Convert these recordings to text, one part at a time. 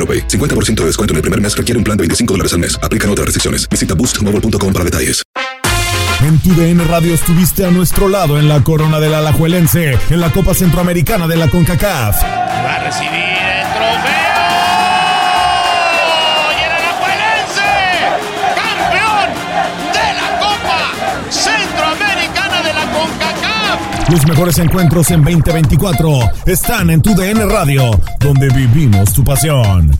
AroPay. 50% de descuento en el primer mes requiere un plan de 25 dólares al mes. Aplican otras restricciones. Visita boostmobile.com para detalles. En tu DN Radio estuviste a nuestro lado en la corona del Alajuelense, en la Copa Centroamericana de la CONCACAF. Va a recibir el trofeo. Los mejores encuentros en 2024 están en tu DN Radio, donde vivimos tu pasión.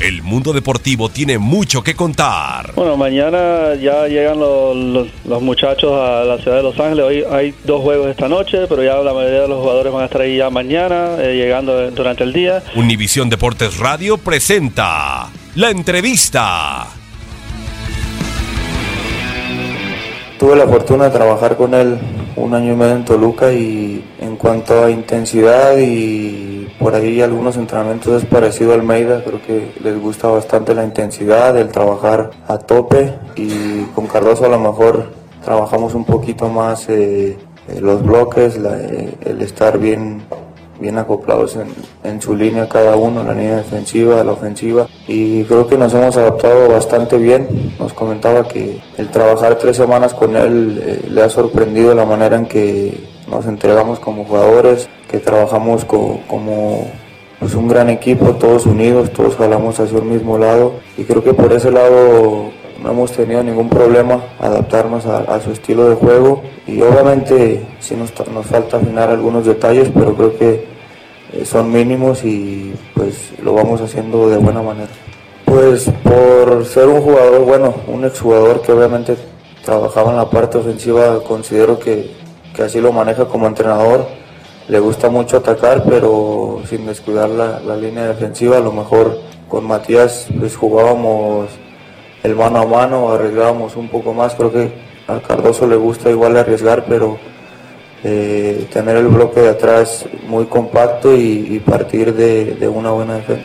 El mundo deportivo tiene mucho que contar. Bueno, mañana ya llegan los, los- los muchachos a la ciudad de Los Ángeles. Hoy hay dos juegos esta noche, pero ya la mayoría de los jugadores van a estar ahí ya mañana, eh, llegando durante el día. Univisión Deportes Radio presenta la entrevista. Tuve la fortuna de trabajar con él un año y medio en Toluca y en cuanto a intensidad y por ahí algunos entrenamientos es parecido a Almeida, creo que les gusta bastante la intensidad, el trabajar a tope y con Cardoso a lo mejor trabajamos un poquito más eh, eh, los bloques, eh, el estar bien bien acoplados en, su línea cada uno, la línea defensiva, la ofensiva y creo que nos hemos adaptado bastante bien. Nos comentaba que el trabajar tres semanas con él eh, le ha sorprendido la manera en que nos entregamos como jugadores, que trabajamos co- como pues, un gran equipo, todos unidos, todos jalamos hacia el mismo lado y creo que por ese lado no hemos tenido ningún problema adaptarnos a, su estilo de juego y obviamente sí nos, nos falta afinar algunos detalles, pero creo que eh, son mínimos y pues lo vamos haciendo de buena manera. Pues por ser un jugador, bueno, un exjugador que obviamente trabajaba en la parte ofensiva, considero que, que así lo maneja como entrenador. Le gusta mucho atacar, pero sin descuidar la, la línea defensiva. A lo mejor con Matías pues jugábamos el mano a mano, arriesgábamos un poco más. Creo que al Cardoso le gusta igual arriesgar, pero eh, tener el bloque de atrás muy compacto y, y partir de, de una buena defensa.